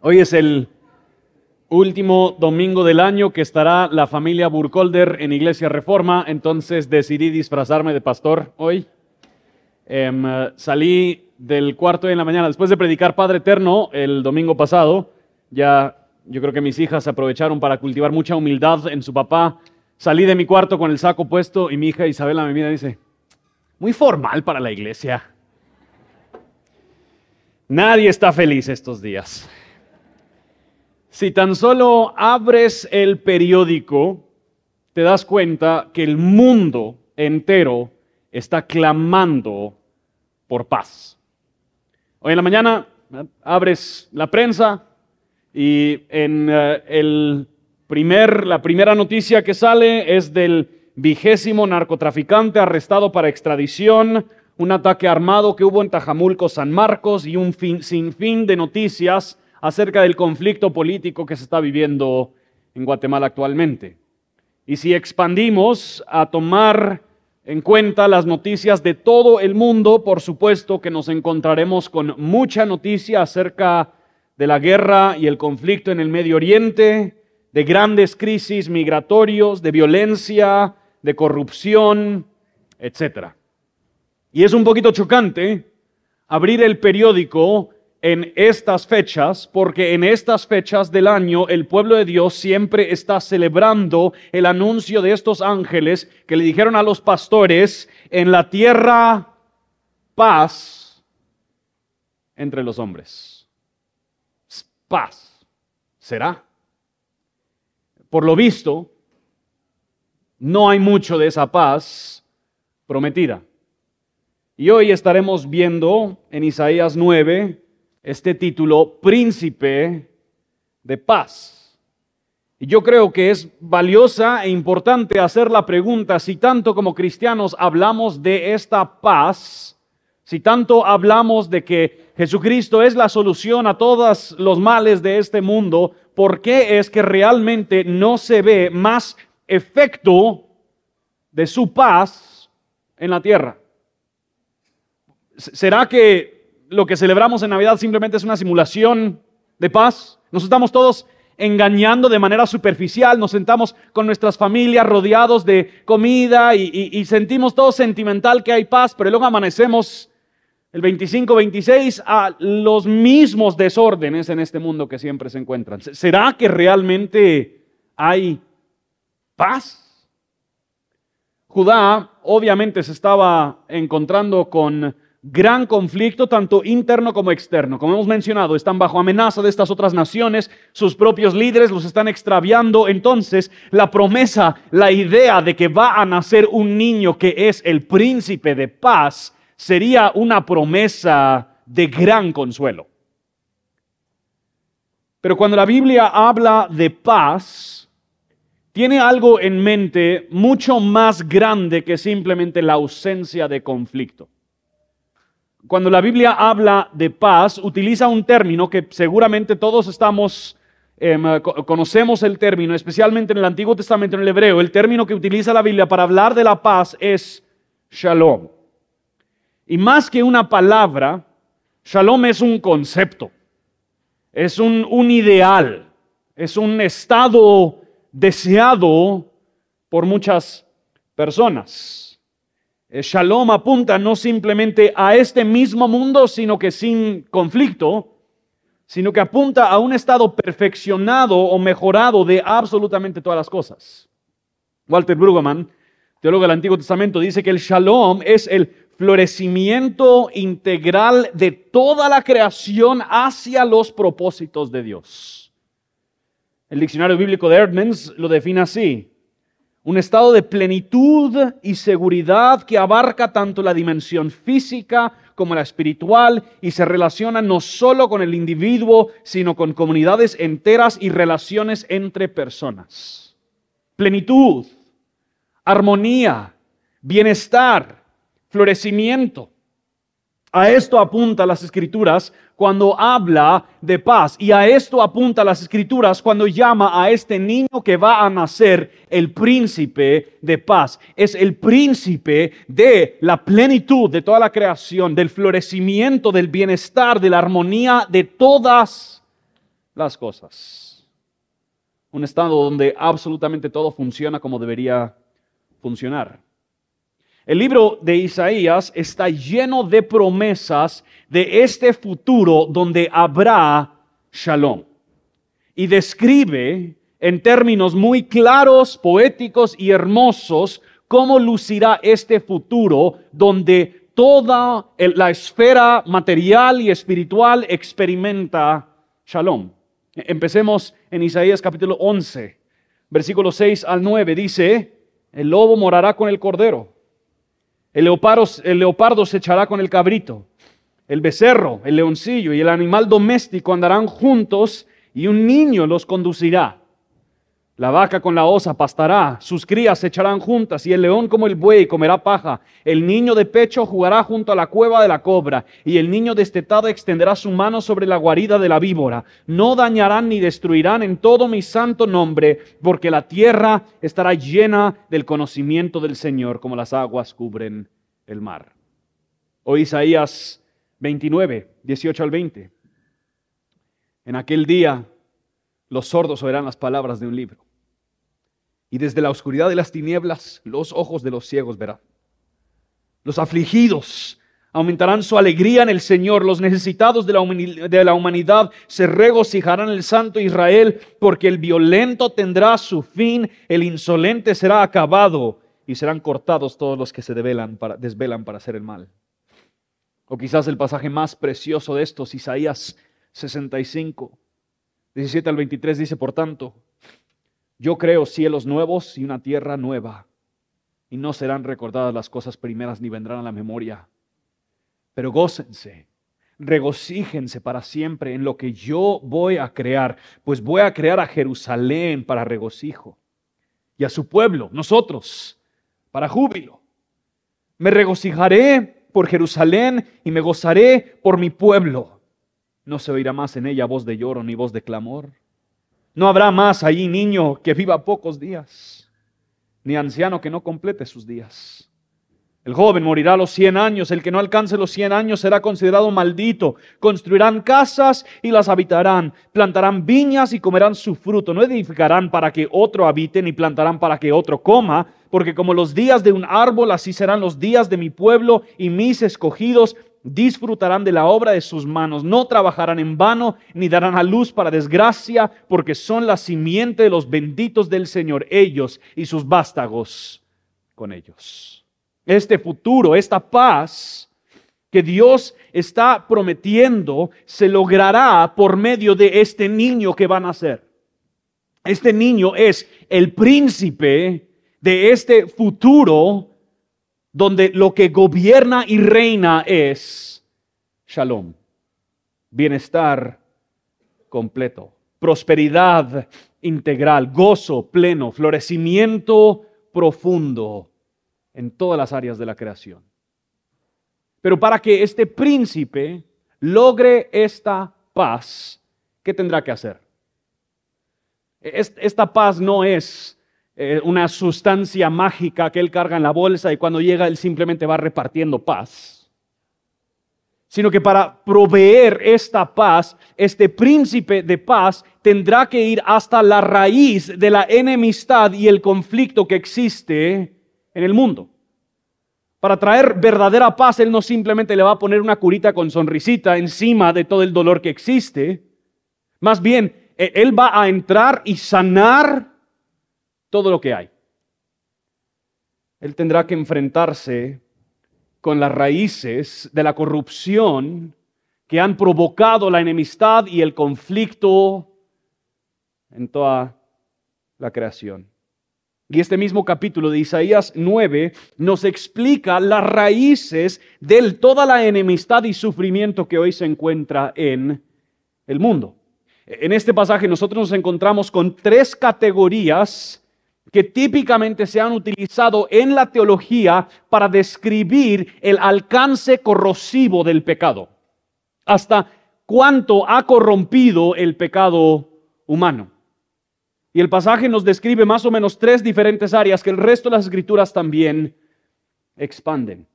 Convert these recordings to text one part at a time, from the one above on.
Hoy es el último domingo del año que estará la familia Burkholder en Iglesia Reforma, entonces decidí disfrazarme de pastor hoy. Em, salí del cuarto de la mañana, después de predicar Padre Eterno el domingo pasado, ya yo creo que mis hijas aprovecharon para cultivar mucha humildad en su papá. Salí de mi cuarto con el saco puesto y mi hija Isabela me mira y dice, muy formal para la iglesia. Nadie está feliz estos días. Si tan solo abres el periódico, te das cuenta que el mundo entero está clamando por paz. Hoy en la mañana abres la prensa y en eh, el primer, la primera noticia que sale es del vigésimo narcotraficante arrestado para extradición, un ataque armado que hubo en Tajamulco, San Marcos y un sinfín de noticias acerca del conflicto político que se está viviendo en Guatemala actualmente. Y si expandimos a tomar en cuenta las noticias de todo el mundo, por supuesto que nos encontraremos con mucha noticia acerca de la guerra y el conflicto en el Medio Oriente, de grandes crisis migratorios, de violencia, de corrupción, etc. Y es un poquito chocante abrir el periódico en estas fechas, porque en estas fechas del año el pueblo de Dios siempre está celebrando el anuncio de estos ángeles que le dijeron a los pastores, en la tierra paz entre los hombres. Paz. ¿Será? Por lo visto, no hay mucho de esa paz prometida. Y hoy estaremos viendo en Isaías 9, este título, Príncipe de Paz. Y yo creo que es valiosa e importante hacer la pregunta, si tanto como cristianos hablamos de esta paz, si tanto hablamos de que Jesucristo es la solución a todos los males de este mundo, ¿por qué es que realmente no se ve más efecto de su paz en la tierra? ¿Será que lo que celebramos en Navidad simplemente es una simulación de paz. Nos estamos todos engañando de manera superficial, nos sentamos con nuestras familias rodeados de comida y, sentimos todo sentimental que hay paz, pero luego amanecemos el 25-26 a los mismos desórdenes en este mundo que siempre se encuentran. ¿Será que realmente hay paz? Judá obviamente se estaba encontrando con gran conflicto, tanto interno como externo. Como hemos mencionado, están bajo amenaza de estas otras naciones, sus propios líderes los están extraviando. Entonces, la promesa, la idea de que va a nacer un niño que es el príncipe de paz, sería una promesa de gran consuelo. Pero cuando la Biblia habla de paz, tiene algo en mente mucho más grande que simplemente la ausencia de conflicto. Cuando la Biblia habla de paz, utiliza un término que seguramente todos estamos, em, conocemos el término, especialmente en el Antiguo Testamento, en el hebreo. El término que utiliza la Biblia para hablar de la paz es shalom. Y más que una palabra, shalom es un concepto, es un ideal, es un estado deseado por muchas personas. Eh, shalom apunta no simplemente a este mismo mundo, sino que sin conflicto, sino que apunta a un estado perfeccionado o mejorado de absolutamente todas las cosas. Walter Brueggemann, teólogo del Antiguo Testamento, dice que el shalom es el florecimiento integral de toda la creación hacia los propósitos de Dios. El diccionario bíblico de Erdmans lo define así un estado de plenitud y seguridad que abarca tanto la dimensión física como la espiritual y se relaciona no solo con el individuo, sino con comunidades enteras y relaciones entre personas. Plenitud, armonía, bienestar, florecimiento. A esto apunta las escrituras cuando habla de paz y a esto apunta las escrituras cuando llama a este niño que va a nacer el príncipe de paz. Es el príncipe de la plenitud de toda la creación, del florecimiento, del bienestar, de la armonía de todas las cosas. Un estado donde absolutamente todo funciona como debería funcionar. El libro de Isaías está lleno de promesas de este futuro donde habrá shalom. Y describe en términos muy claros, poéticos y hermosos cómo lucirá este futuro donde toda la esfera material y espiritual experimenta shalom. Empecemos en Isaías capítulo 11, versículo 6 al 9. Dice, el lobo morará con el cordero el leopardo, el leopardo se echará con el cabrito. El becerro, el leoncillo y el animal doméstico andarán juntos y un niño los conducirá. La vaca con la osa pastará, sus crías se echarán juntas, y el león como el buey comerá paja. El niño de pecho jugará junto a la cueva de la cobra, y el niño destetado extenderá su mano sobre la guarida de la víbora. No dañarán ni destruirán en todo mi santo nombre, porque la tierra estará llena del conocimiento del Señor, como las aguas cubren el mar. O Isaías 29, 18 al 20. En aquel día los sordos oirán las palabras de un libro y desde la oscuridad de las tinieblas los ojos de los ciegos verán. Los afligidos aumentarán su alegría en el Señor, los necesitados de la, humanidad se regocijarán en el Santo Israel, porque el violento tendrá su fin, el insolente será acabado y serán cortados todos los que se desvelan para, desvelan para hacer el mal. O quizás el pasaje más precioso de estos, Isaías 65, 17 al 23, dice, por tanto, yo creo cielos nuevos y una tierra nueva, y no serán recordadas las cosas primeras ni vendrán a la memoria. Pero gócense, regocíjense para siempre en lo que yo voy a crear, pues voy a crear a Jerusalén para regocijo, y a su pueblo, nosotros, para júbilo. Me regocijaré por Jerusalén y me gozaré por mi pueblo. No se oirá más en ella voz de lloro ni voz de clamor no habrá más allí niño que viva pocos días, ni anciano que no complete sus días. El joven morirá a los cien años, el que no alcance los cien años será considerado maldito. Construirán casas y las habitarán, plantarán viñas y comerán su fruto. No edificarán para que otro habite, ni plantarán para que otro coma, porque como los días de un árbol, así serán los días de mi pueblo y mis escogidos, disfrutarán de la obra de sus manos, no trabajarán en vano, ni darán a luz para desgracia, porque son la simiente de los benditos del Señor, ellos y sus vástagos con ellos. Este futuro, esta paz que Dios está prometiendo, se logrará por medio de este niño que van a ser. Este niño es el príncipe de este futuro donde lo que gobierna y reina es shalom, bienestar completo, prosperidad integral, gozo pleno, florecimiento profundo en todas las áreas de la creación. Pero para que este príncipe logre esta paz, ¿qué tendrá que hacer? Esta paz no es eh, una sustancia mágica que él carga en la bolsa y cuando llega él simplemente va repartiendo paz. Sino que para proveer esta paz, este príncipe de paz tendrá que ir hasta la raíz de la enemistad y el conflicto que existe en el mundo. Para traer verdadera paz, Él no simplemente le va a poner una curita con sonrisita encima de todo el dolor que existe. Más bien, e, Él va a entrar y sanar todo lo que hay. Él tendrá que enfrentarse con las raíces de la corrupción que han provocado la enemistad y el conflicto en toda la creación. Y este mismo capítulo de Isaías 9 nos explica las raíces de toda la enemistad y sufrimiento que hoy se encuentra en el mundo. En este pasaje nosotros nos encontramos con tres categorías que típicamente se han utilizado en la teología para describir el alcance corrosivo del pecado. Hasta cuánto ha corrompido el pecado humano. Y el pasaje nos describe más o menos tres diferentes áreas que el resto de las escrituras también expanden.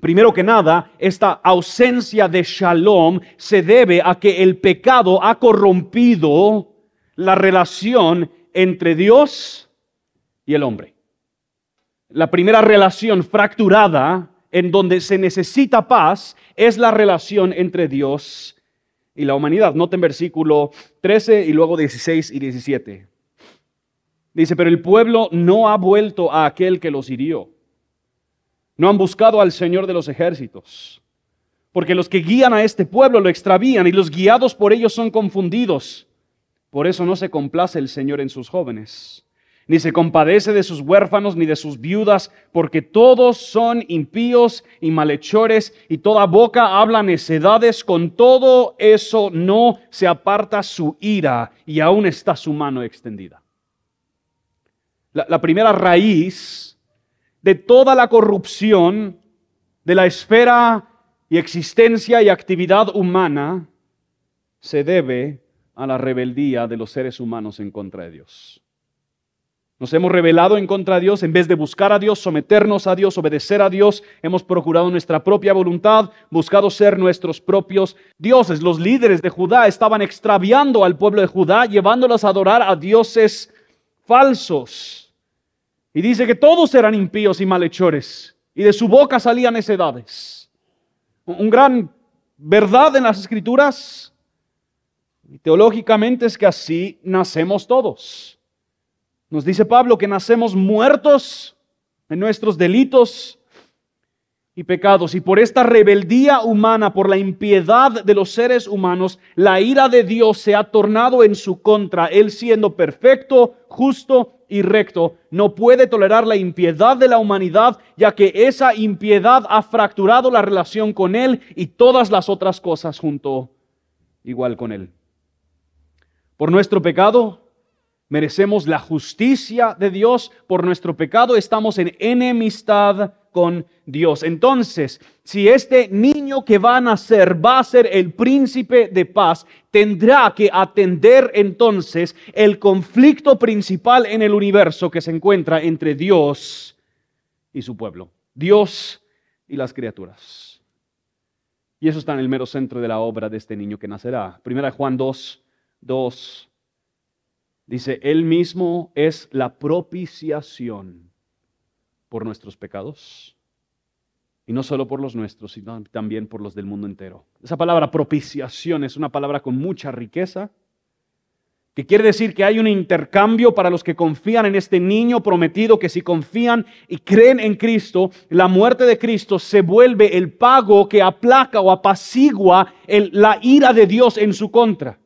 Primero que nada, esta ausencia de shalom se debe a que el pecado ha corrompido la relación entre Dios y el hombre. La primera relación fracturada en donde se necesita paz es la relación entre Dios y la humanidad. Noten versículo 13 y luego 16 y 17. Dice, pero el pueblo no ha vuelto a aquel que los hirió no han buscado al Señor de los ejércitos, porque los que guían a este pueblo lo extravían y los guiados por ellos son confundidos. Por eso no se complace el Señor en sus jóvenes, ni se compadece de sus huérfanos ni de sus viudas, porque todos son impíos y malhechores y toda boca habla necedades. Con todo eso no se aparta su ira y aún está su mano extendida. La, la primera raíz de toda la corrupción de la esfera y existencia y actividad humana se debe a la rebeldía de los seres humanos en contra de Dios. Nos hemos rebelado en contra de Dios, en vez de buscar a Dios, someternos a Dios, obedecer a Dios, hemos procurado nuestra propia voluntad, buscado ser nuestros propios dioses. Los líderes de Judá estaban extraviando al pueblo de Judá, llevándolos a adorar a dioses falsos. Y dice que todos eran impíos y malhechores, y de su boca salían necedades. Un gran verdad en las escrituras, y teológicamente es que así nacemos todos. Nos dice Pablo que nacemos muertos en nuestros delitos y pecados. Y por esta rebeldía humana, por la impiedad de los seres humanos, la ira de Dios se ha tornado en su contra. Él siendo perfecto, justo y recto, no puede tolerar la impiedad de la humanidad, ya que esa impiedad ha fracturado la relación con Él y todas las otras cosas junto igual con Él. Por nuestro pecado, merecemos la justicia de Dios. Por nuestro pecado estamos en enemistad con Dios. Entonces, si este niño que va a nacer va a ser el príncipe de paz, tendrá que atender entonces el conflicto principal en el universo que se encuentra entre Dios y su pueblo, Dios y las criaturas. Y eso está en el mero centro de la obra de este niño que nacerá. Primera Juan 2, 2 dice, Él mismo es la propiciación por nuestros pecados. Y no solo por los nuestros, sino también por los del mundo entero. Esa palabra propiciación es una palabra con mucha riqueza, que quiere decir que hay un intercambio para los que confían en este niño prometido, que si confían y creen en Cristo, la muerte de Cristo se vuelve el pago que aplaca o apacigua la ira de Dios en su contra.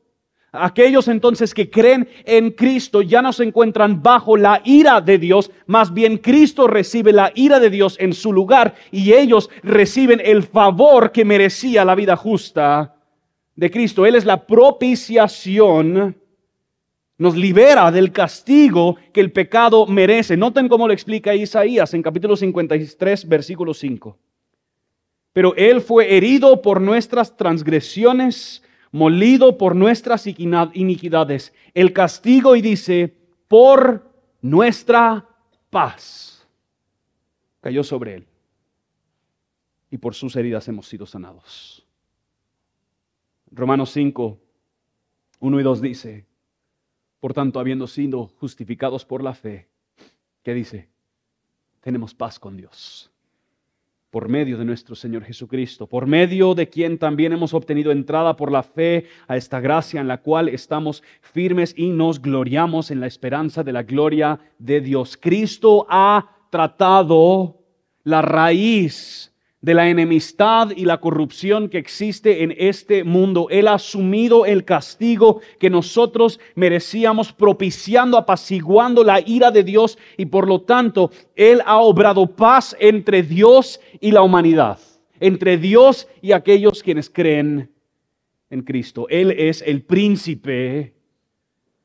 Aquellos entonces que creen en Cristo ya no se encuentran bajo la ira de Dios, más bien Cristo recibe la ira de Dios en su lugar y ellos reciben el favor que merecía la vida justa de Cristo. Él es la propiciación, nos libera del castigo que el pecado merece. Noten cómo lo explica Isaías en capítulo 53, versículo 5. Pero Él fue herido por nuestras transgresiones molido por nuestras iniquidades. El castigo y dice, por nuestra paz. Cayó sobre él. Y por sus heridas hemos sido sanados. Romanos 5, 1 y 2 dice, por tanto, habiendo sido justificados por la fe, ¿qué dice? Tenemos paz con Dios por medio de nuestro Señor Jesucristo, por medio de quien también hemos obtenido entrada por la fe a esta gracia en la cual estamos firmes y nos gloriamos en la esperanza de la gloria de Dios. Cristo ha tratado la raíz de la enemistad y la corrupción que existe en este mundo. Él ha asumido el castigo que nosotros merecíamos, propiciando, apaciguando la ira de Dios y por lo tanto Él ha obrado paz entre Dios y la humanidad, entre Dios y aquellos quienes creen en Cristo. Él es el príncipe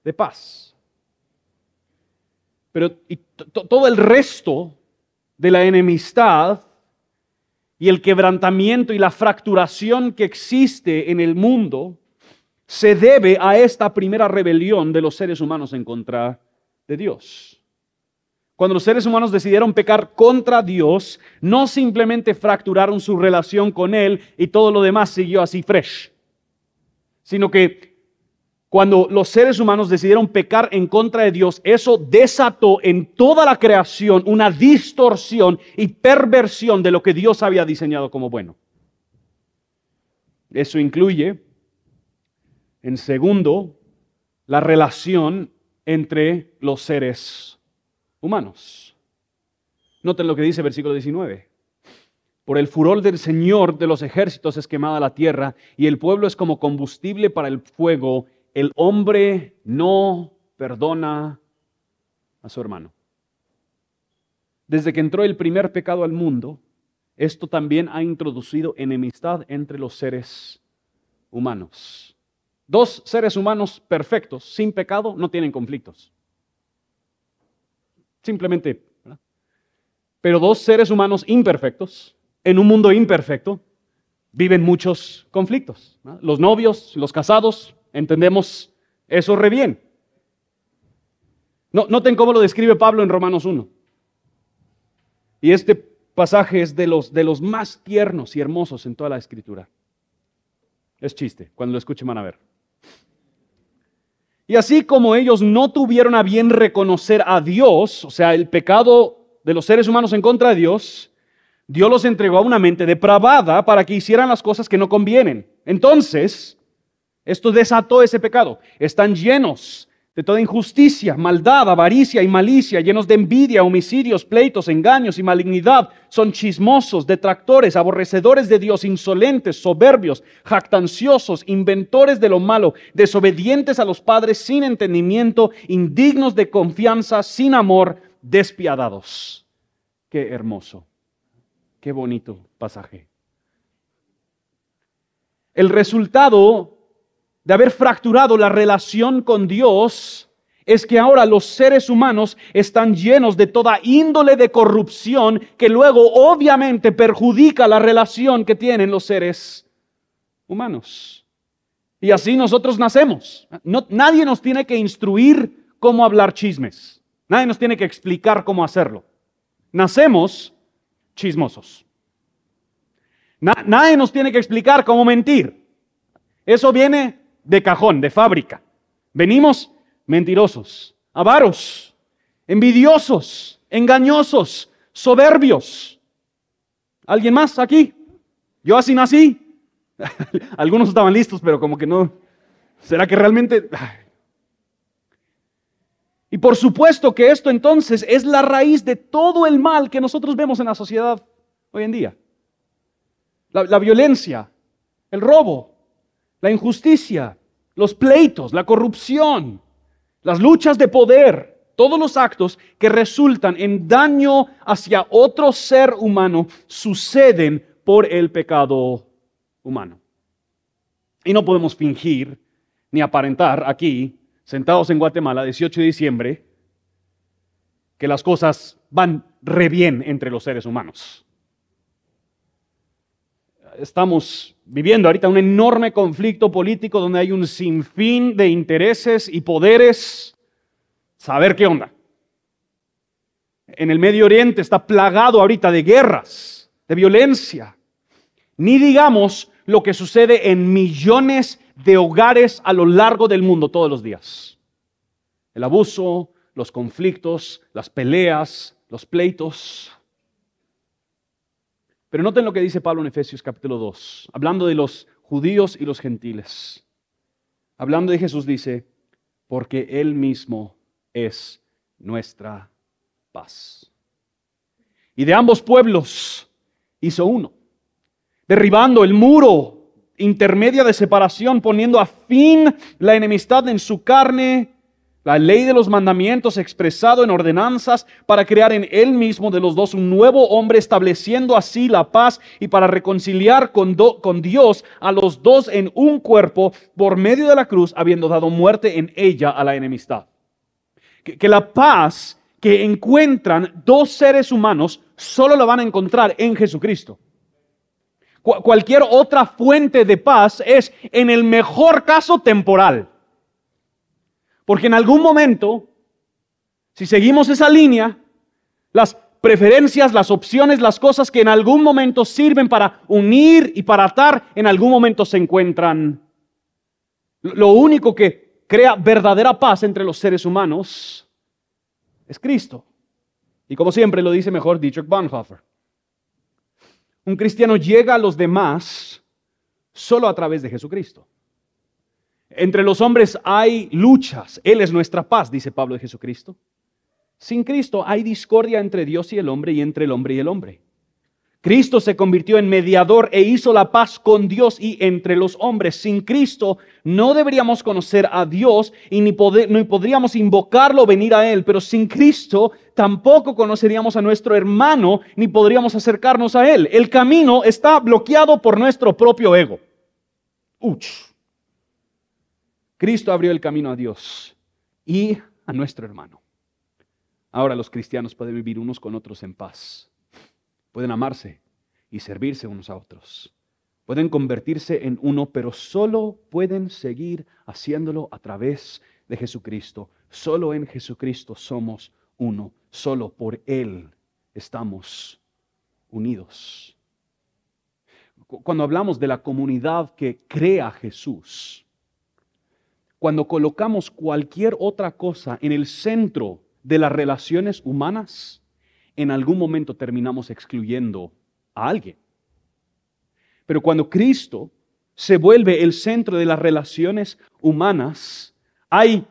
de paz. Pero todo el resto de la enemistad y el quebrantamiento y la fracturación que existe en el mundo se debe a esta primera rebelión de los seres humanos en contra de Dios. cuando los seres humanos decidieron pecar contra Dios, no simplemente fracturaron su relación con Él y todo lo demás siguió así fresh, sino que cuando los seres humanos decidieron pecar en contra de Dios, eso desató en toda la creación una distorsión y perversión de lo que Dios había diseñado como bueno. Eso incluye, en segundo, la relación entre los seres humanos. Noten lo que dice el versículo 19. Por el furor del Señor de los ejércitos es quemada la tierra y el pueblo es como combustible para el fuego. El hombre no perdona a su hermano. Desde que entró el primer pecado al mundo, esto también ha introducido enemistad entre los seres humanos. Dos seres humanos perfectos, sin pecado, no tienen conflictos. Simplemente. Pero dos seres humanos imperfectos, en un mundo imperfecto, viven muchos conflictos. Los novios, los casados, entendemos eso re bien. No, noten cómo lo describe Pablo en Romanos 1. Y este pasaje es de los, de los más tiernos y hermosos en toda la escritura. Es chiste, cuando lo escuchen van a ver. Y así como ellos no tuvieron a bien reconocer a Dios, o sea, el pecado de los seres humanos en contra de Dios, Dios los entregó a una mente depravada para que hicieran las cosas que no convienen. Entonces, esto desató ese pecado. Están llenos de toda injusticia, maldad, avaricia y malicia, llenos de envidia, homicidios, pleitos, engaños y malignidad. Son chismosos, detractores, aborrecedores de Dios, insolentes, soberbios, jactanciosos, inventores de lo malo, desobedientes a los padres, sin entendimiento, indignos de confianza, sin amor, despiadados. Qué hermoso, qué bonito pasaje. El resultado de haber fracturado la relación con Dios es que ahora los seres humanos están llenos de toda índole de corrupción que luego obviamente perjudica la relación que tienen los seres humanos. Y así nosotros nacemos. nadie nos tiene que instruir cómo hablar chismes. Nadie nos tiene que explicar cómo hacerlo. Nacemos chismosos. nadie nos tiene que explicar cómo mentir. Eso viene de cajón, de fábrica. Venimos mentirosos, avaros, envidiosos, engañosos, soberbios. ¿Alguien más aquí? Yo así nací. Algunos estaban listos, pero como que no. ¿Será que realmente... Y por supuesto que esto entonces es la raíz de todo el mal que nosotros vemos en la sociedad hoy en día. La, la violencia, el robo, la injusticia, los pleitos, la corrupción, las luchas de poder, todos los actos que resultan en daño hacia otro ser humano suceden por el pecado humano. Y no podemos fingir ni aparentar aquí, sentados en Guatemala, 18 de diciembre, que las cosas van re bien entre los seres humanos estamos viviendo ahorita un enorme conflicto político donde hay un sinfín de intereses y poderes. Saber qué onda. En el Medio Oriente está plagado ahorita de guerras, de violencia. Ni digamos lo que sucede en millones de hogares a lo largo del mundo todos los días. El abuso, los conflictos, las peleas, los pleitos. Pero noten lo que dice Pablo en Efesios capítulo 2, hablando de los judíos y los gentiles. Hablando de Jesús dice, porque Él mismo es nuestra paz. Y de ambos pueblos hizo uno, derribando el muro intermedia de separación, poniendo a fin la enemistad en su carne la ley de los mandamientos expresado en ordenanzas para crear en él mismo de los dos un nuevo hombre, estableciendo así la paz y para reconciliar con, Dios a los dos en un cuerpo por medio de la cruz, habiendo dado muerte en ella a la enemistad. Que la paz que encuentran dos seres humanos solo la van a encontrar en Jesucristo. Cualquier otra fuente de paz es, en el mejor caso, temporal porque en algún momento, si seguimos esa línea, Las preferencias, las opciones, las cosas que en algún momento sirven para unir y para atar, en algún momento se encuentran. Lo único que crea verdadera paz entre los seres humanos es Cristo. Y como siempre lo dice mejor Dietrich Bonhoeffer. Un cristiano llega a los demás solo a través de Jesucristo. Entre los hombres hay luchas. Él es nuestra paz, dice Pablo de Jesucristo. Sin Cristo hay discordia entre Dios y el hombre y entre el hombre y el hombre. Cristo se convirtió en mediador e hizo la paz con Dios y entre los hombres. Sin Cristo no deberíamos conocer a Dios y ni, podríamos invocarlo, venir a Él. Pero sin Cristo tampoco conoceríamos a nuestro hermano ni podríamos acercarnos a Él. El camino está bloqueado por nuestro propio ego. Uch. Cristo abrió el camino a Dios y a nuestro hermano. Ahora los cristianos pueden vivir unos con otros en paz. Pueden amarse y servirse unos a otros. Pueden convertirse en uno, pero solo pueden seguir haciéndolo a través de Jesucristo. Solo en Jesucristo somos uno. Solo por Él estamos unidos. Cuando hablamos de la comunidad que crea Jesús, cuando colocamos cualquier otra cosa en el centro de las relaciones humanas, en algún momento terminamos excluyendo a alguien. Pero cuando Cristo se vuelve el centro de las relaciones humanas, hay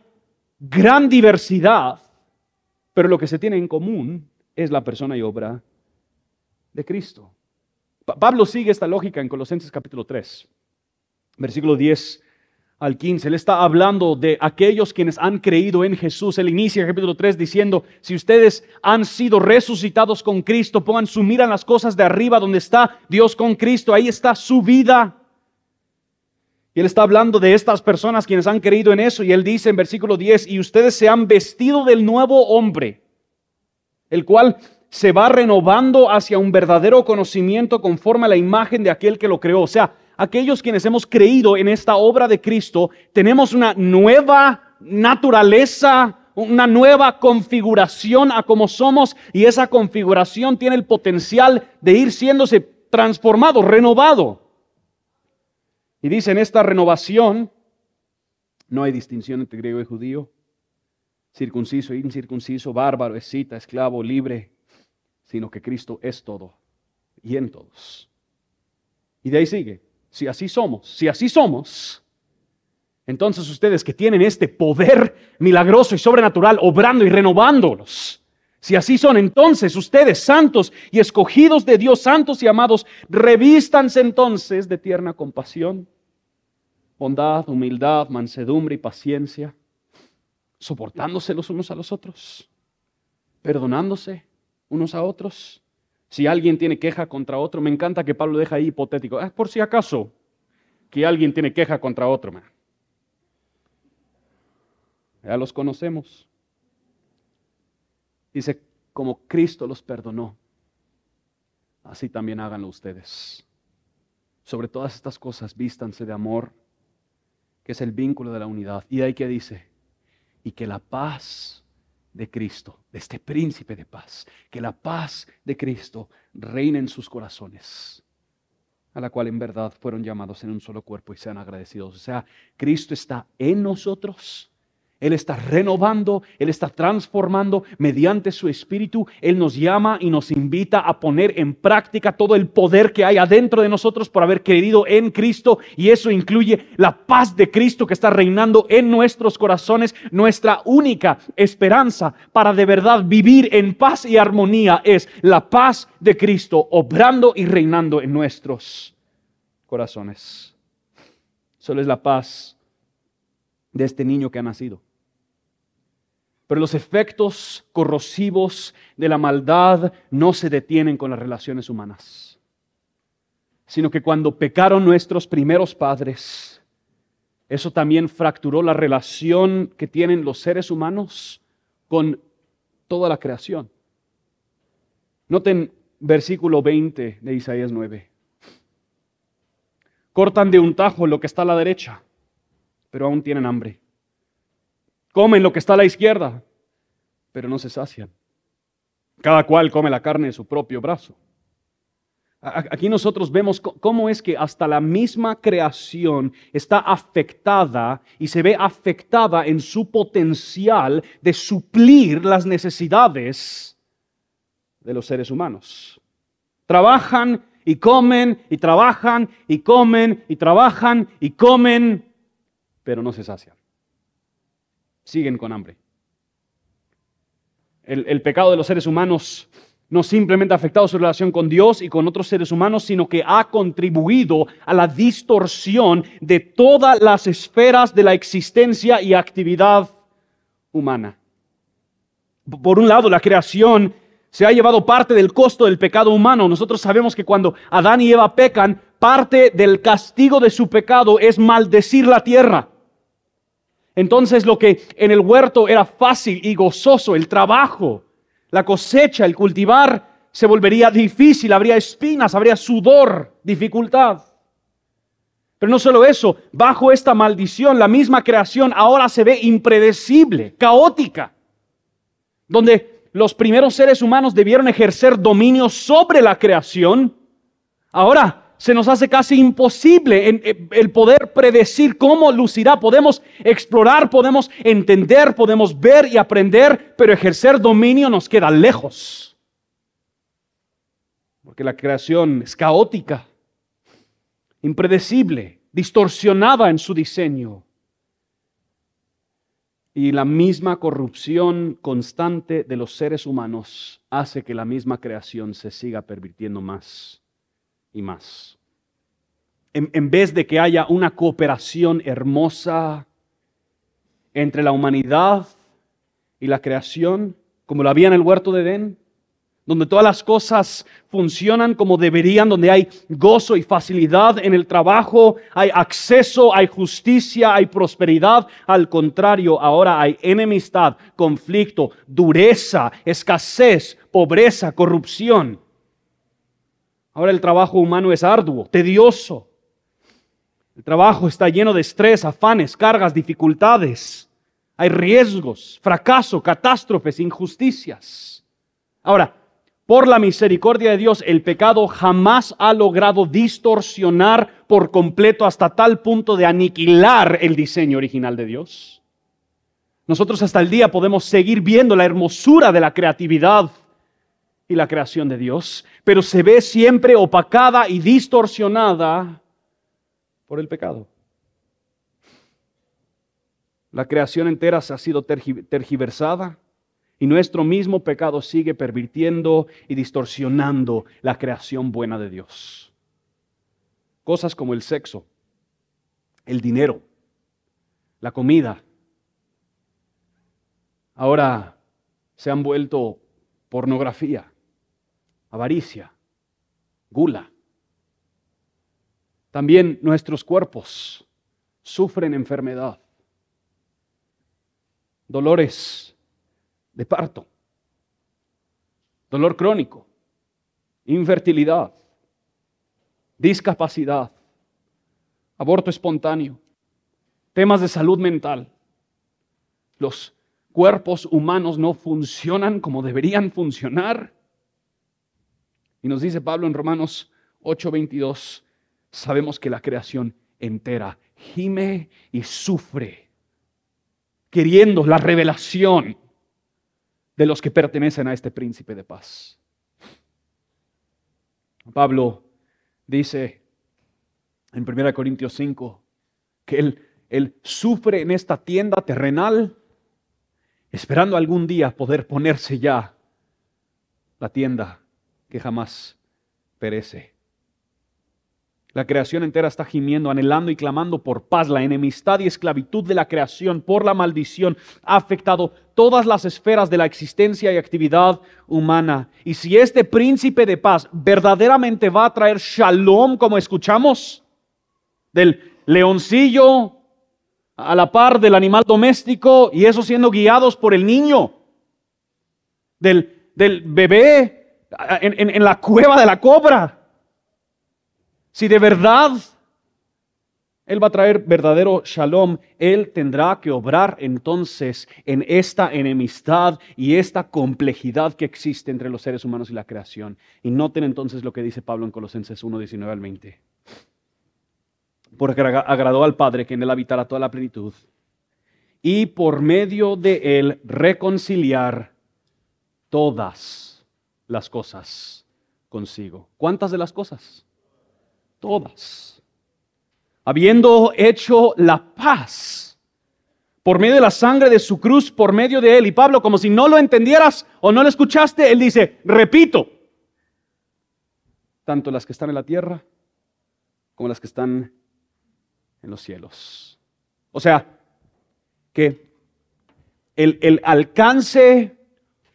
gran diversidad, pero lo que se tiene en común es la persona y obra de Cristo. Pablo sigue esta lógica en Colosenses capítulo 3, versículo 10 al 15. Él está hablando de aquellos quienes han creído en Jesús. Él inicia el capítulo 3 diciendo, si ustedes han sido resucitados con Cristo, pongan su mira en las cosas de arriba donde está Dios con Cristo. Ahí está su vida. Y él está hablando de estas personas quienes han creído en eso. Y él dice en versículo 10, y ustedes se han vestido del nuevo hombre, el cual se va renovando hacia un verdadero conocimiento conforme a la imagen de aquel que lo creó. O sea, aquellos quienes hemos creído en esta obra de Cristo, tenemos una nueva naturaleza, una nueva configuración a como somos y esa configuración tiene el potencial de ir siéndose transformado, renovado. Y dice, en esta renovación no hay distinción entre griego y judío, circunciso e incircunciso, bárbaro, escita, esclavo, libre, sino que Cristo es todo y en todos. Y de ahí sigue, si así somos, si así somos, entonces ustedes que tienen este poder milagroso y sobrenatural obrando y renovándolos, si así son, entonces ustedes santos y escogidos de Dios, santos y amados, revístanse entonces de tierna compasión, bondad, humildad, mansedumbre y paciencia, soportándose los unos a los otros, perdonándose unos a otros si alguien tiene queja contra otro, me encanta que Pablo deja ahí hipotético. Es por si acaso que alguien tiene queja contra otro. Ya los conocemos. Dice, como Cristo los perdonó, así también háganlo ustedes. Sobre todas estas cosas, vístanse de amor, que es el vínculo de la unidad. Y de ahí que dice, y que la paz de Cristo, de este príncipe de paz, que la paz de Cristo reine en sus corazones, a la cual en verdad fueron llamados en un solo cuerpo y sean agradecidos. O sea, Cristo está en nosotros él está renovando, Él está transformando mediante su espíritu. Él nos llama y nos invita a poner en práctica todo el poder que hay adentro de nosotros por haber creído en Cristo. Y eso incluye la paz de Cristo que está reinando en nuestros corazones. Nuestra única esperanza para de verdad vivir en paz y armonía es la paz de Cristo obrando y reinando en nuestros corazones. Solo es la paz de este niño que ha nacido. Pero los efectos corrosivos de la maldad no se detienen con las relaciones humanas, sino que cuando pecaron nuestros primeros padres, eso también fracturó la relación que tienen los seres humanos con toda la creación. Noten versículo 20 de Isaías 9. Cortan de un tajo lo que está a la derecha, pero aún tienen hambre. Comen lo que está a la izquierda, pero no se sacian. Cada cual come la carne de su propio brazo. Aquí nosotros vemos cómo es que hasta la misma creación está afectada y se ve afectada en su potencial de suplir las necesidades de los seres humanos. Trabajan y comen y trabajan y comen y trabajan y comen, pero no se sacian. Siguen con hambre. El, pecado de los seres humanos no simplemente ha afectado su relación con Dios y con otros seres humanos, sino que ha contribuido a la distorsión de todas las esferas de la existencia y actividad humana. Por un lado, la creación se ha llevado parte del costo del pecado humano. Nosotros sabemos que cuando Adán y Eva pecan, parte del castigo de su pecado es maldecir la tierra. Entonces lo que en el huerto era fácil y gozoso, el trabajo, la cosecha, el cultivar, se volvería difícil, habría espinas, habría sudor, dificultad. Pero no solo eso, bajo esta maldición, la misma creación ahora se ve impredecible, caótica, donde los primeros seres humanos debieron ejercer dominio sobre la creación, ahora se nos hace casi imposible el poder predecir cómo lucirá. Podemos explorar, podemos entender, podemos ver y aprender, pero ejercer dominio nos queda lejos. Porque la creación es caótica, impredecible, distorsionada en su diseño. Y la misma corrupción constante de los seres humanos hace que la misma creación se siga pervirtiendo más y más. En, vez de que haya una cooperación hermosa entre la humanidad y la creación, como lo había en el huerto de Edén, donde todas las cosas funcionan como deberían, donde hay gozo y facilidad en el trabajo, hay acceso, hay justicia, hay prosperidad. Al contrario, ahora hay enemistad, conflicto, dureza, escasez, pobreza, corrupción. Ahora el trabajo humano es arduo, tedioso. El trabajo está lleno de estrés, afanes, cargas, dificultades. Hay riesgos, fracaso, catástrofes, injusticias. Ahora, por la misericordia de Dios, el pecado jamás ha logrado distorsionar por completo hasta tal punto de aniquilar el diseño original de Dios. Nosotros hasta el día podemos seguir viendo la hermosura de la creatividad y la creación de Dios, pero se ve siempre opacada y distorsionada por el pecado. La creación entera se ha sido tergiversada y nuestro mismo pecado sigue pervirtiendo y distorsionando la creación buena de Dios. Cosas como el sexo, el dinero, la comida, ahora se han vuelto pornografía avaricia, gula. También nuestros cuerpos sufren enfermedad, dolores de parto, dolor crónico, infertilidad, discapacidad, aborto espontáneo, temas de salud mental. Los cuerpos humanos no funcionan como deberían funcionar y nos dice Pablo en Romanos 8:22, sabemos que la creación entera gime y sufre, queriendo la revelación de los que pertenecen a este príncipe de paz. Pablo dice en 1 Corintios 5 que él, él sufre en esta tienda terrenal, esperando algún día poder ponerse ya la tienda que jamás perece. La creación entera está gimiendo, anhelando y clamando por paz. La enemistad y esclavitud de la creación por la maldición ha afectado todas las esferas de la existencia y actividad humana. Y si este príncipe de paz verdaderamente va a traer shalom, como escuchamos, del leoncillo a la par del animal doméstico y eso siendo guiados por el niño, del, del bebé en, la cueva de la cobra. Si de verdad Él va a traer verdadero shalom. Él tendrá que obrar entonces en esta enemistad y esta complejidad que existe entre los seres humanos y la creación. Y noten entonces lo que dice Pablo en Colosenses 1, 19 al 20. Porque agradó al Padre que en él habitara toda la plenitud y por medio de él reconciliar todas las cosas consigo. ¿Cuántas de las cosas? Todas habiendo hecho la paz por medio de la sangre de su cruz, por medio de él. Y Pablo, como si no lo entendieras o no lo escuchaste, él dice, repito, tanto las que están en la tierra como las que están en los cielos. O sea, que el, el alcance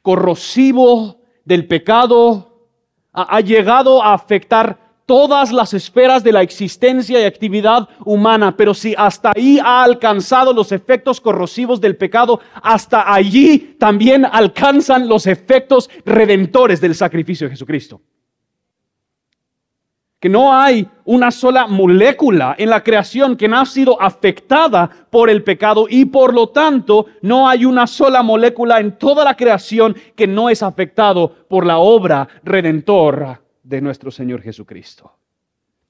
corrosivo del pecado ha, llegado a afectar todas las esferas de la existencia y actividad humana, pero si hasta ahí ha alcanzado los efectos corrosivos del pecado, hasta allí también alcanzan los efectos redentores del sacrificio de Jesucristo. Que no hay una sola molécula en la creación que no ha sido afectada por el pecado y por lo tanto no hay una sola molécula en toda la creación que no es afectado por la obra redentora de nuestro Señor Jesucristo.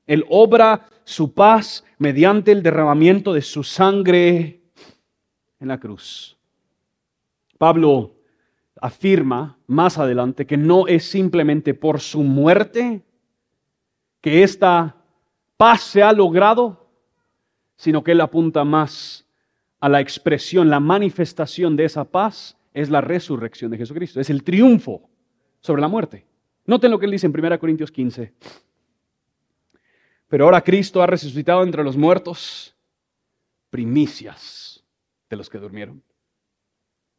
Él obra su paz mediante el derramamiento de su sangre en la cruz. Pablo afirma más adelante que no es simplemente por su muerte que esta paz se ha logrado, sino que él apunta más a la expresión, la manifestación de esa paz es la resurrección de Jesucristo, es el triunfo sobre la muerte. Noten lo que él dice en 1 Corintios 15. Pero ahora Cristo ha resucitado entre los muertos, primicias de los que durmieron.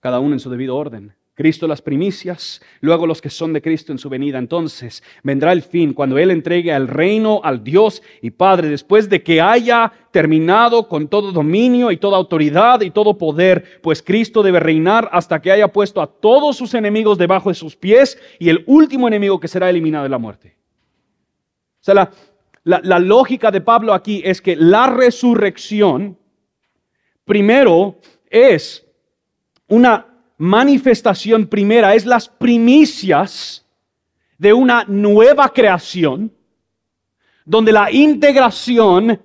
Cada uno en su debido orden. Cristo las primicias, luego los que son de Cristo en su venida. Entonces vendrá el fin cuando Él entregue al reino al Dios y Padre, después de que haya terminado con todo dominio y toda autoridad y todo poder, pues Cristo debe reinar hasta que haya puesto a todos sus enemigos debajo de sus pies y el último enemigo que será eliminado es la muerte. O sea, la, la, la lógica de Pablo aquí es que la resurrección primero es una manifestación primera, es las primicias de una nueva creación, donde la integración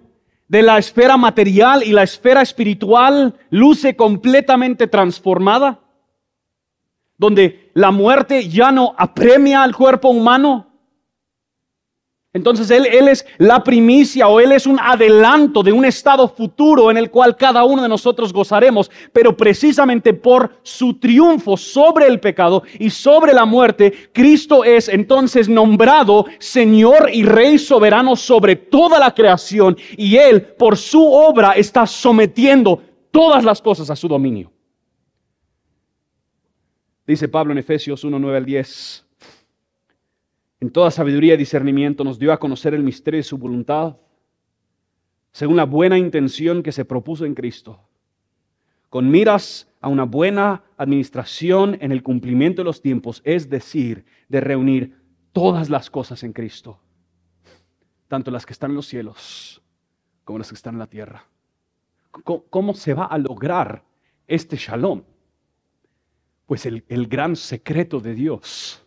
de la esfera material y la esfera espiritual luce completamente transformada, donde la muerte ya no apremia al cuerpo humano, entonces él, es la primicia o Él es un adelanto de un estado futuro en el cual cada uno de nosotros gozaremos, pero precisamente por su triunfo sobre el pecado y sobre la muerte, Cristo es entonces nombrado Señor y Rey soberano sobre toda la creación y Él por su obra está sometiendo todas las cosas a su dominio. Dice Pablo en Efesios 1, 9 al 10 en toda sabiduría y discernimiento nos dio a conocer el misterio de su voluntad, según la buena intención que se propuso en Cristo, con miras a una buena administración en el cumplimiento de los tiempos, es decir, de reunir todas las cosas en Cristo, tanto las que están en los cielos como las que están en la tierra. ¿Cómo, se va a lograr este shalom? Pues el, el gran secreto de Dios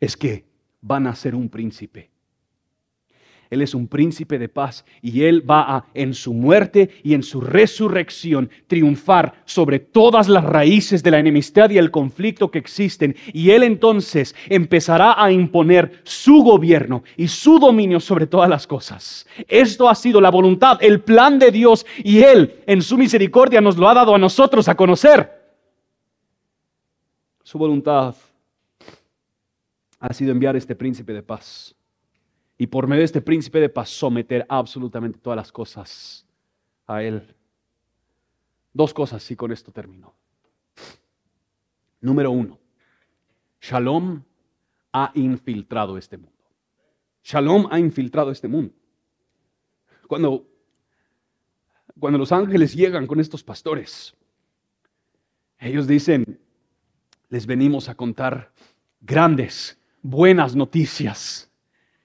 es que van a ser un príncipe. Él es un príncipe de paz y Él va a, en su muerte y en su resurrección, triunfar sobre todas las raíces de la enemistad y el conflicto que existen. Y Él entonces empezará a imponer su gobierno y su dominio sobre todas las cosas. Esto ha sido la voluntad, el plan de Dios y Él en su misericordia nos lo ha dado a nosotros a conocer. Su voluntad ha sido enviar este príncipe de paz. Y por medio de este príncipe de paz someter absolutamente todas las cosas a él. Dos cosas y con esto termino. Número uno, Shalom ha infiltrado este mundo. Shalom ha infiltrado este mundo. Cuando, cuando los ángeles llegan con estos pastores, ellos dicen, les venimos a contar grandes buenas noticias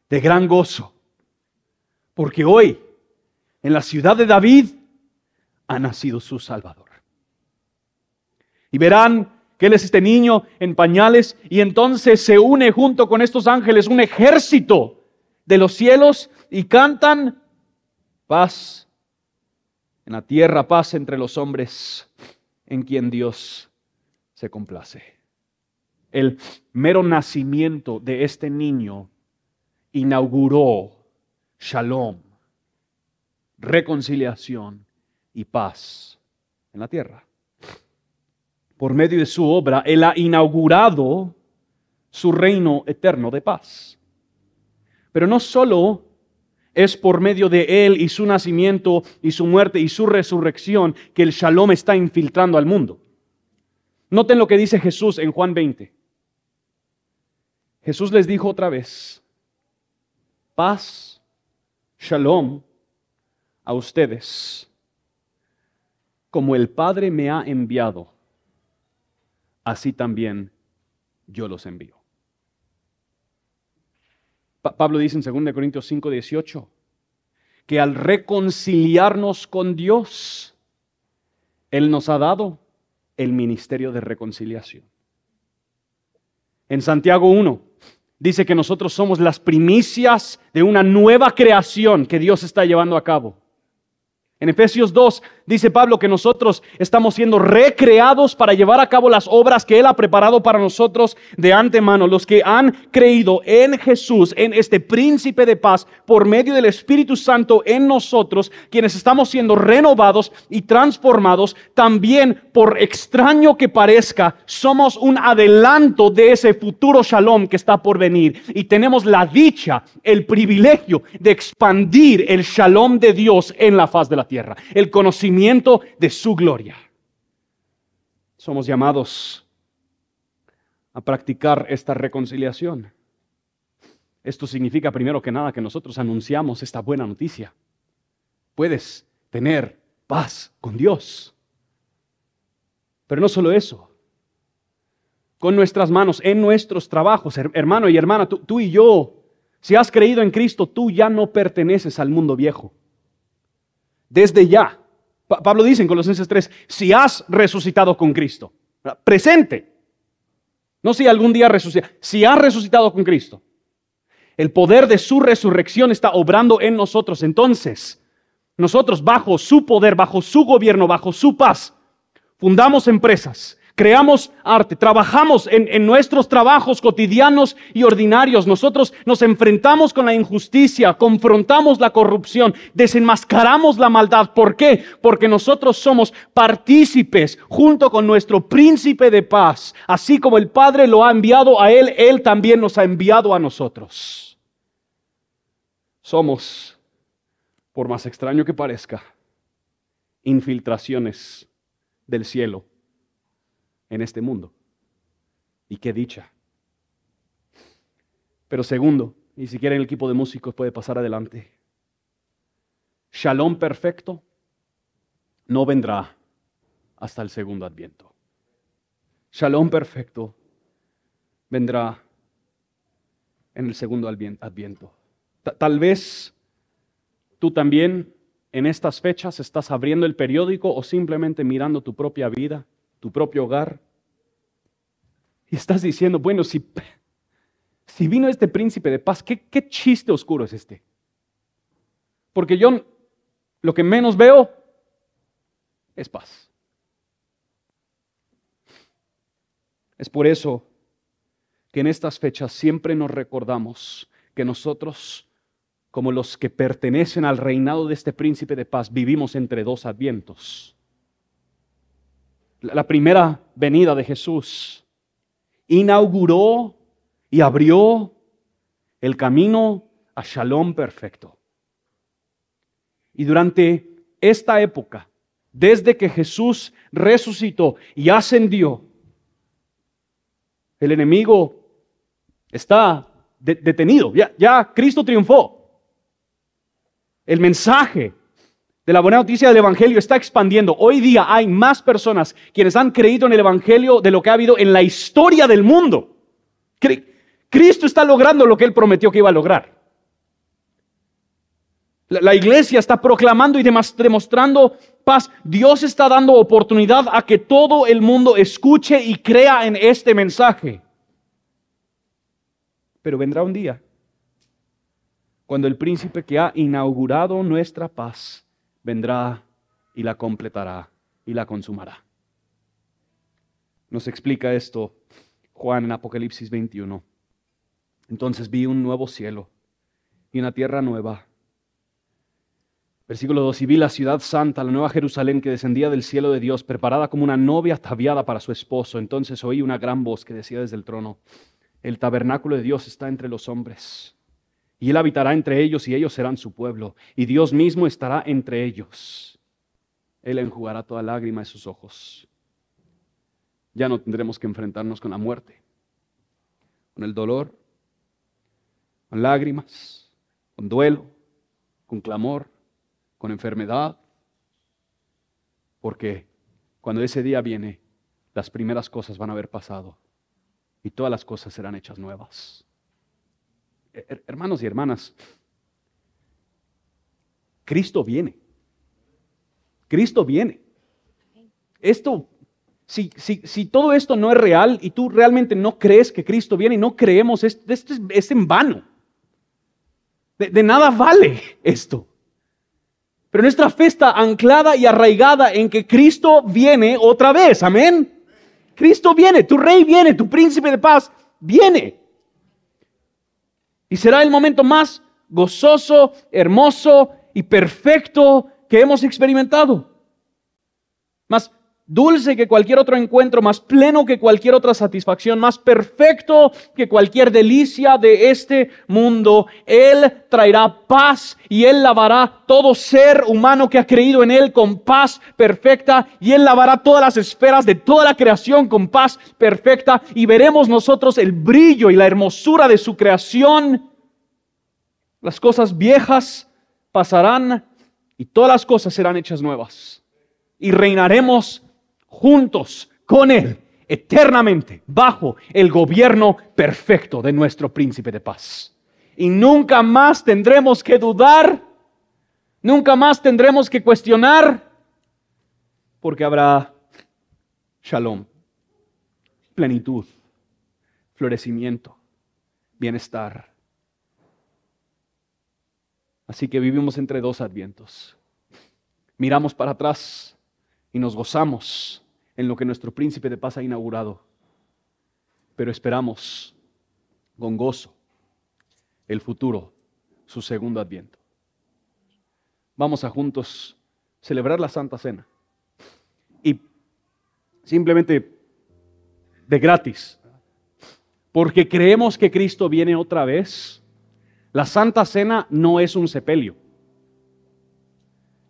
de gran gozo. Porque hoy en la ciudad de David, ha nacido su Salvador. Y verán que Él es este niño en pañales y entonces se une junto con estos ángeles un ejército de los cielos y cantan paz en la tierra, paz entre los hombres en quien Dios se complace. El mero nacimiento de este niño inauguró shalom, reconciliación y paz en la tierra. Por medio de su obra, Él ha inaugurado su reino eterno de paz. Pero no solo es por medio de Él y su nacimiento y su muerte y su resurrección que el shalom está infiltrando al mundo. Noten lo que dice Jesús en Juan 20. Jesús les dijo otra vez, paz, shalom a ustedes, como el Padre me ha enviado, así también yo los envío. Pablo dice en 2 Corintios 5, 18, que al reconciliarnos con Dios, Él nos ha dado el ministerio de reconciliación. En Santiago 1 dice que nosotros somos las primicias de una nueva creación que Dios está llevando a cabo. En Efesios 2 dice Pablo que nosotros estamos siendo recreados para llevar a cabo las obras que Él ha preparado para nosotros de antemano. Los que han creído en Jesús, en este príncipe de paz, por medio del Espíritu Santo en nosotros, quienes estamos siendo renovados y transformados, también por extraño que parezca, somos un adelanto de ese futuro shalom que está por venir. Y tenemos la dicha, el privilegio de expandir el shalom de Dios en la faz de la tierra el conocimiento de su gloria. Somos llamados a practicar esta reconciliación. Esto significa primero que nada que nosotros anunciamos esta buena noticia. Puedes tener paz con Dios. Pero no solo eso. Con nuestras manos, en nuestros trabajos, hermano y hermana, tú, tú y yo, si has creído en Cristo, tú ya no perteneces al mundo viejo desde ya. Pablo dice en Colosenses 3, si has resucitado con Cristo, presente, no si algún día resucita, si has resucitado con Cristo, el poder de su resurrección está obrando en nosotros. Entonces, nosotros bajo su poder, bajo su gobierno, bajo su paz, fundamos empresas, creamos arte, trabajamos en, nuestros trabajos cotidianos y ordinarios. Nosotros nos enfrentamos con la injusticia, confrontamos la corrupción, desenmascaramos la maldad. ¿Por qué? Porque nosotros somos partícipes junto con nuestro príncipe de paz. Así como el Padre lo ha enviado a Él, Él también nos ha enviado a nosotros. Somos, por más extraño que parezca, infiltraciones del cielo en este mundo. Y qué dicha. Pero segundo, y si quieren el equipo de músicos puede pasar adelante. Shalom perfecto no vendrá hasta el segundo adviento. Shalom perfecto vendrá en el segundo adviento. Tal vez tú también en estas fechas estás abriendo el periódico o simplemente mirando tu propia vida tu propio hogar. Y estás diciendo, bueno, si, si vino este príncipe de paz, ¿qué, ¿qué chiste oscuro es este? Porque yo lo que menos veo es paz. Es por eso que en estas fechas siempre nos recordamos que nosotros, como los que pertenecen al reinado de este príncipe de paz, vivimos entre dos advientos la primera venida de Jesús, inauguró y abrió el camino a Shalom perfecto. Y durante esta época, desde que Jesús resucitó y ascendió, el enemigo está detenido. Ya, ya Cristo triunfó. El mensaje de la buena noticia del Evangelio está expandiendo. Hoy día hay más personas quienes han creído en el Evangelio de lo que ha habido en la historia del mundo. Cristo está logrando lo que él prometió que iba a lograr. La, iglesia está proclamando y demostrando paz. Dios está dando oportunidad a que todo el mundo escuche y crea en este mensaje. Pero vendrá un día cuando el príncipe que ha inaugurado nuestra paz vendrá y la completará y la consumará. Nos explica esto Juan en Apocalipsis 21. Entonces vi un nuevo cielo y una tierra nueva. Versículo 2. Y vi la ciudad santa, la nueva Jerusalén que descendía del cielo de Dios, preparada como una novia ataviada para su esposo. Entonces oí una gran voz que decía desde el trono, el tabernáculo de Dios está entre los hombres. Y Él habitará entre ellos y ellos serán su pueblo. Y Dios mismo estará entre ellos. Él enjugará toda lágrima de sus ojos. Ya no tendremos que enfrentarnos con la muerte, con el dolor, con lágrimas, con duelo, con clamor, con enfermedad. Porque cuando ese día viene, las primeras cosas van a haber pasado y todas las cosas serán hechas nuevas. Hermanos y hermanas, Cristo viene. Cristo viene. Esto, si, si, si, todo esto no es real y tú realmente no crees que Cristo viene y no creemos, esto, es, en vano. de nada vale esto. Pero nuestra fe anclada y arraigada en que Cristo viene otra vez. Amén. Cristo viene, tu rey viene, tu príncipe de paz viene. Y será el momento más gozoso, hermoso y perfecto que hemos experimentado. Más dulce que cualquier otro encuentro, más pleno que cualquier otra satisfacción, más perfecto que cualquier delicia de este mundo. Él traerá paz y Él lavará todo ser humano que ha creído en Él con paz perfecta y Él lavará todas las esferas de toda la creación con paz perfecta y veremos nosotros el brillo y la hermosura de su creación. Las cosas viejas pasarán y todas las cosas serán hechas nuevas y reinaremos juntos con Él eternamente bajo el gobierno perfecto de nuestro príncipe de paz. Y nunca más tendremos que dudar, nunca más tendremos que cuestionar, porque habrá shalom, plenitud, florecimiento, bienestar. Así que vivimos entre dos advientos. Miramos para atrás y nos gozamos en lo que nuestro príncipe de paz ha inaugurado. Pero esperamos con gozo el futuro, su segundo adviento. Vamos a juntos celebrar la Santa Cena. Y simplemente de gratis, porque creemos que Cristo viene otra vez, la Santa Cena no es un sepelio.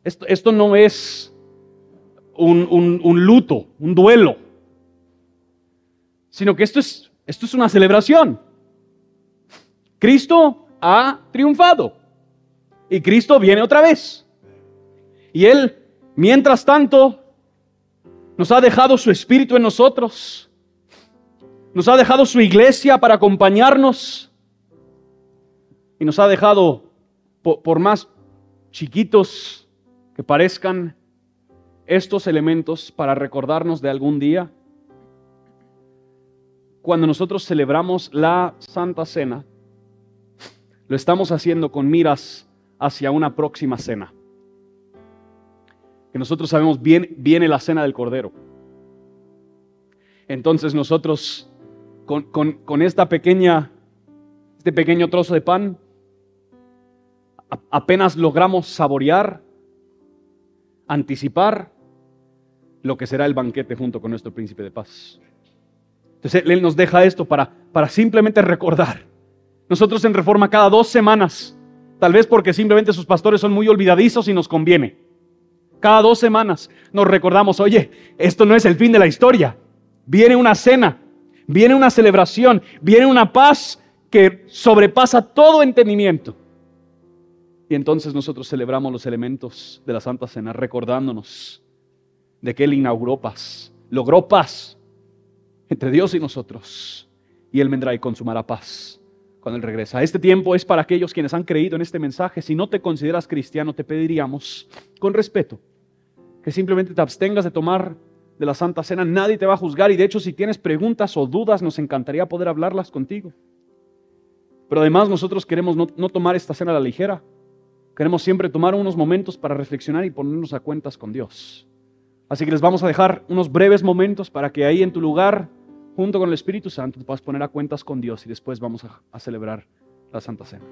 Esto, esto no es un, luto, un duelo, sino que esto es, esto es una celebración. Cristo ha triunfado y Cristo viene otra vez. Y Él, mientras tanto, nos ha dejado su espíritu en nosotros, nos ha dejado su iglesia para acompañarnos y nos ha dejado, por más chiquitos que parezcan, estos elementos para recordarnos de algún día. Cuando nosotros celebramos la Santa Cena, lo estamos haciendo con miras hacia una próxima cena. Que nosotros sabemos bien viene la cena del Cordero. Entonces nosotros con, con esta pequeña, este pequeño trozo de pan, apenas logramos saborear, anticipar lo que será el banquete junto con nuestro príncipe de paz. Entonces Él nos deja esto para, para simplemente recordar. Nosotros en reforma cada dos semanas, tal vez porque simplemente sus pastores son muy olvidadizos y nos conviene. Cada dos semanas nos recordamos, oye, esto no es el fin de la historia. Viene una cena, viene una celebración, viene una paz que sobrepasa todo entendimiento. Y entonces nosotros celebramos los elementos de la Santa Cena recordándonos de que Él inauguró paz, logró paz entre Dios y nosotros. Y Él vendrá y consumará paz cuando Él regresa. Este tiempo es para aquellos quienes han creído en este mensaje. Si no te consideras cristiano, te pediríamos, con respeto, que simplemente te abstengas de tomar de la Santa Cena. Nadie te va a juzgar y de hecho si tienes preguntas o dudas, nos encantaría poder hablarlas contigo. Pero además nosotros queremos no, no tomar esta cena a la ligera. Queremos siempre tomar unos momentos para reflexionar y ponernos a cuentas con Dios. Así que les vamos a dejar unos breves momentos para que ahí en tu lugar junto con el Espíritu Santo, te puedas poner a cuentas con Dios y después vamos a, a celebrar la Santa Cena.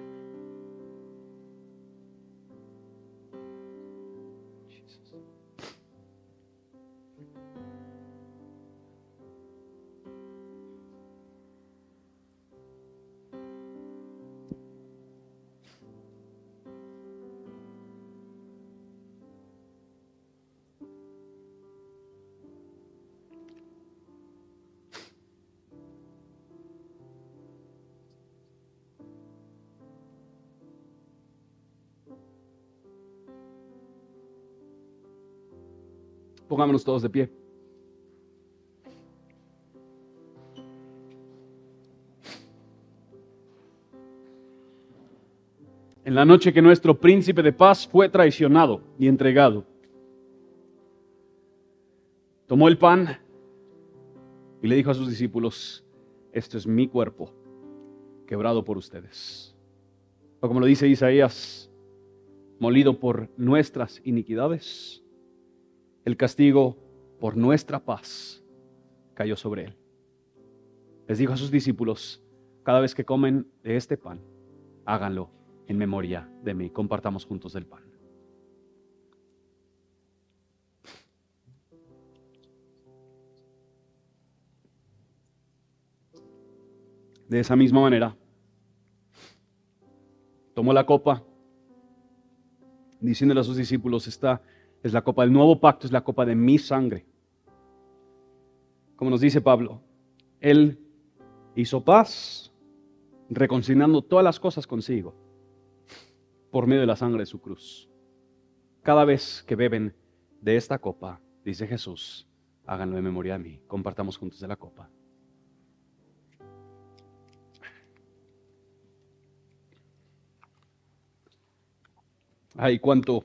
Pongámonos todos de pie. En la noche que nuestro príncipe de paz fue traicionado y entregado, tomó el pan y le dijo a sus discípulos, esto es mi cuerpo, quebrado por ustedes. O como lo dice Isaías, molido por nuestras iniquidades el castigo por nuestra paz cayó sobre él. Les dijo a sus discípulos, cada vez que comen de este pan, háganlo en memoria de mí. Compartamos juntos el pan. De esa misma manera, tomó la copa, diciéndole a sus discípulos, está es la copa del nuevo pacto, es la copa de mi sangre. Como nos dice Pablo, Él hizo paz, reconciliando todas las cosas consigo por medio de la sangre de su cruz. Cada vez que beben de esta copa, dice Jesús, háganlo en memoria de mí. Compartamos juntos de la copa. Ay, cuánto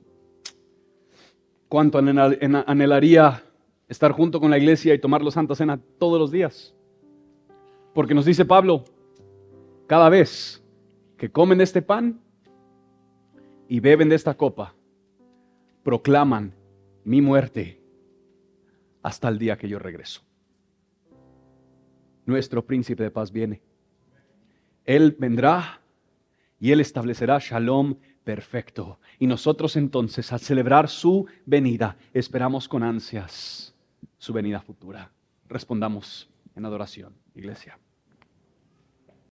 cuánto anhelaría estar junto con la iglesia y tomar la Santa Cena todos los días. Porque nos dice Pablo, cada vez que comen de este pan y beben de esta copa, proclaman mi muerte hasta el día que yo regreso. Nuestro príncipe de paz viene. Él vendrá y él establecerá shalom perfecto. Y nosotros entonces, al celebrar su venida, esperamos con ansias su venida futura. Respondamos en adoración, iglesia.